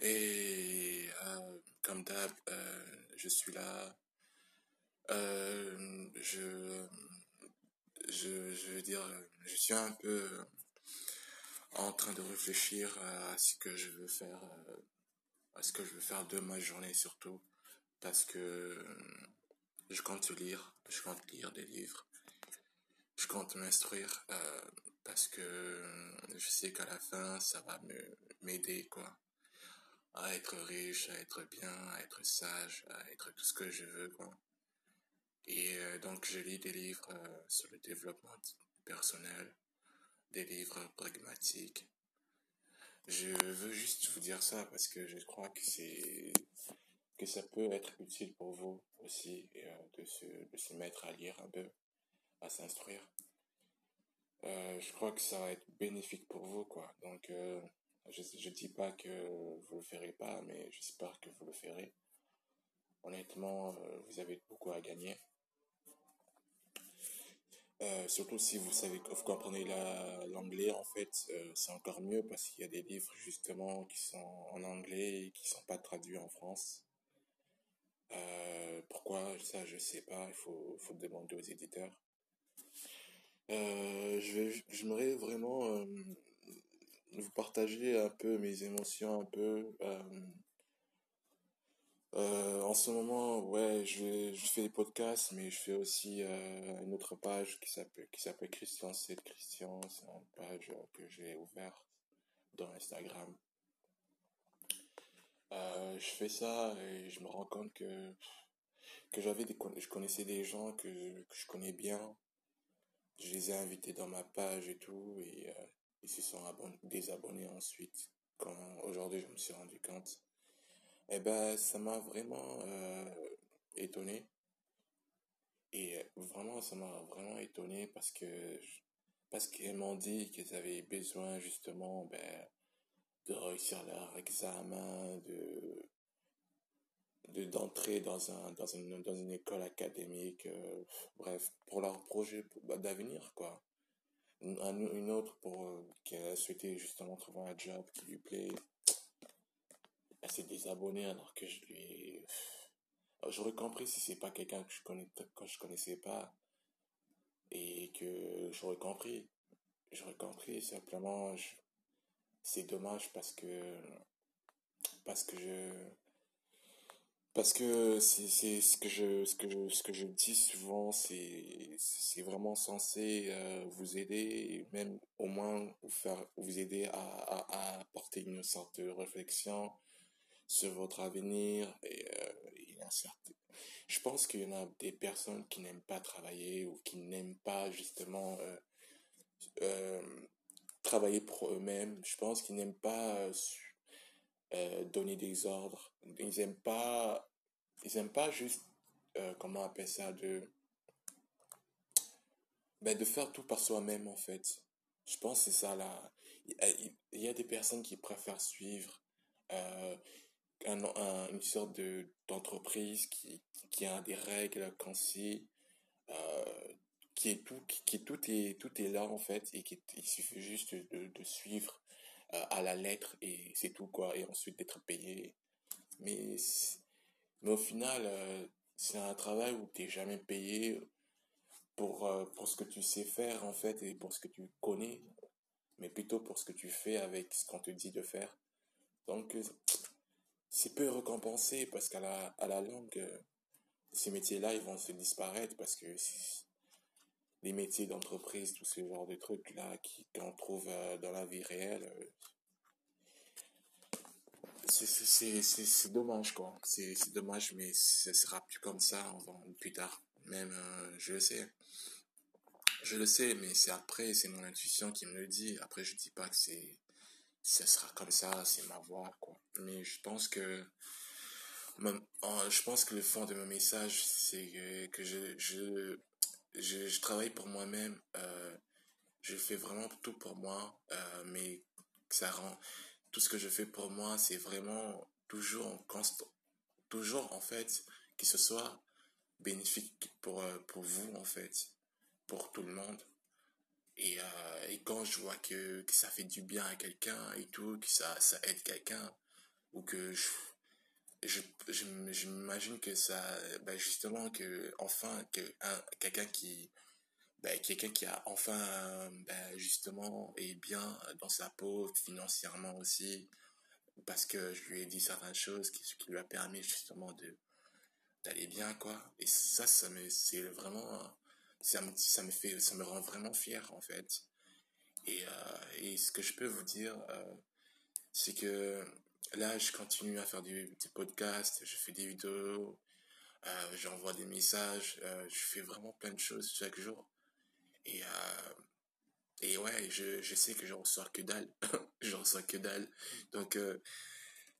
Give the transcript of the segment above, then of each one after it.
Et euh, comme d'hab, euh, je suis là. Euh, je, je, je veux dire, je suis un peu en train de réfléchir à ce que je veux faire, à ce que je veux faire de ma journée surtout, parce que je compte lire, je compte lire des livres, je compte m'instruire, parce que je sais qu'à la fin, ça va m'aider, quoi à être riche, à être bien, à être sage, à être tout ce que je veux, quoi. Et euh, donc, je lis des livres euh, sur le développement personnel, des livres pragmatiques. Je veux juste vous dire ça parce que je crois que c'est que ça peut être utile pour vous aussi euh, de, se, de se mettre à lire un peu, à s'instruire. je crois que ça va être bénéfique pour vous, quoi. Donc, je ne dis pas que vous le ferez pas, mais j'espère que vous le ferez. Honnêtement, euh, vous avez beaucoup à gagner. Euh, surtout si vous savez que vous comprenez l'anglais, en fait, euh, c'est encore mieux parce qu'il y a des livres justement qui sont en anglais et qui sont pas traduits en France. pourquoi? Ça, je sais pas. Il faut, demander aux éditeurs. j'aimerais vraiment vous partager un peu mes émotions, un peu. Euh, euh, en ce moment, ouais, je, je, fais des podcasts, mais je fais aussi euh, une autre page qui s'appelle qui s'appelle Christian c'est Christian. C'est une page que j'ai ouverte dans Instagram. je fais ça et je me rends compte que que j'avais des je connaissais des gens que, que je connais bien. Je les ai invités dans ma page et tout et ils se sont désabonnés ensuite. Quand aujourd'hui je me suis rendu compte, eh ben ça m'a vraiment euh, étonné. Et vraiment, ça m'a vraiment étonné parce que parce qu'ils m'ont dit qu'ils avaient besoin justement ben, de réussir leur examen, de d'entrer dans un dans une dans une école académique, euh, bref, pour leur projet bah, d'avenir quoi une autre pour euh, qui a souhaité justement trouver un job qui lui plaît. Elle s'est désabonnée alors que je lui j'aurais compris si c'est pas quelqu'un que je connais que je connaissais pas et que j'aurais compris. J'aurais compris simplement c'est dommage parce que parce que je parce que c'est ce que je ce que je ce que je dis souvent c'est c'est vraiment censé euh, vous aider même au moins vous faire vous aider à, à, apporter une sorte de réflexion sur votre avenir et, euh, je pense qu'il y en a des personnes qui n'aiment pas travailler ou qui n'aiment pas justement euh travailler pour eux-mêmes. Je pense qu'ils n'aiment pas euh, donner des ordres. Ils aiment pas, ils aiment pas juste, euh, comment on appelle ça, de, ben, de faire tout par soi-même, en fait. Je pense que c'est ça, là. Il y a des personnes qui préfèrent suivre euh, un, une sorte de, d'entreprise qui, qui a des règles concis, euh, qui est tout, qui, tout est, tout est là, en fait, et qu'il il suffit juste de, de suivre à la lettre et c'est tout quoi et ensuite d'être payé. Mais mais au final euh, c'est un travail où tu n'es jamais payé pour euh, pour ce que tu sais faire en fait et pour ce que tu connais mais plutôt pour ce que tu fais avec ce qu'on te dit de faire. Donc c'est peu récompensé parce qu'à la à la longue ces métiers là ils vont se disparaître parce que les métiers d'entreprise, tout ce genre de trucs-là qu'on trouve euh, dans la vie réelle, euh, c'est dommage, quoi. C'est dommage, mais ce sera plus comme ça plus tard. Même, euh, je le sais. Je le sais, mais c'est après, c'est mon intuition qui me le dit. Après, je dis pas que c'est, sera comme ça, c'est ma voix, quoi. Mais je pense que, je pense que le fond de mon message, c'est que, je, je, je travaille pour moi-même, euh, je fais vraiment tout pour moi, euh, mais ça rend, tout ce que je fais pour moi, c'est vraiment toujours en constant, toujours en fait, que ce soit bénéfique pour, euh, pour vous en fait, pour tout le monde. Et, et quand je vois que, que ça fait du bien à quelqu'un et tout, que ça, ça aide quelqu'un, ou que je, j'imagine que ça, ben justement, que enfin, que quelqu'un qui, ben, quelqu'un qui a enfin, ben, justement, est bien dans sa peau, financièrement aussi, parce que je lui ai dit certaines choses qui, qui lui a permis justement de d'aller bien, quoi. Et ça, ça me, c'est vraiment, ça me, ça me fait, ça me rend vraiment fier, en fait. Et, euh, et ce que je peux vous dire, euh, c'est que là, je continue à faire des, podcasts, je fais des vidéos, euh, j'envoie des messages, euh, je fais vraiment plein de choses chaque jour. Et, euh, et ouais, je, je sais que j'en reçois que dalle. j'en reçois que dalle. Donc,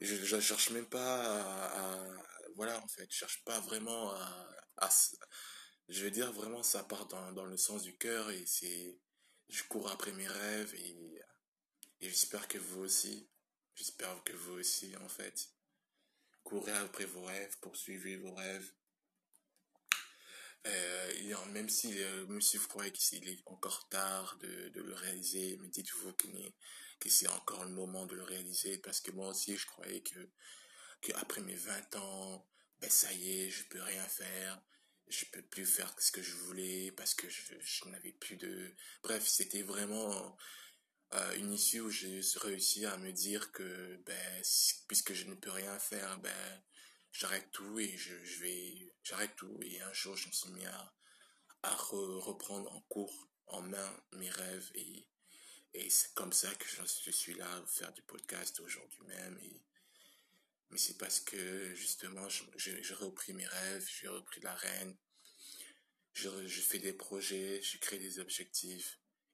je, je cherche même pas à, voilà, en fait, je cherche pas vraiment à, à, je veux dire vraiment ça part dans, dans le sens du cœur et c'est, je cours après mes rêves et, et j'espère que vous aussi, J'espère que vous aussi, en fait, courez après vos rêves, poursuivez vos rêves. Euh, même, si, euh, même si vous croyez qu'il est encore tard de, de le réaliser, mais dites-vous que, que c'est encore le moment de le réaliser parce que moi aussi, je croyais que, que après mes 20 ans, ben ça y est, je peux rien faire, je peux plus faire ce que je voulais parce que je, je n'avais plus de... Bref, c'était vraiment une issue où j'ai réussi à me dire que ben puisque je ne peux rien faire ben j'arrête tout et je, je vais j'arrête tout. Et un jour je me suis mis à, à reprendre en cours en main mes rêves. Et et c'est comme ça que je, suis là à faire du podcast aujourd'hui même. Et mais c'est parce que justement j'ai repris mes rêves j'ai repris la reine. Je, je fais des projets je crée des objectifs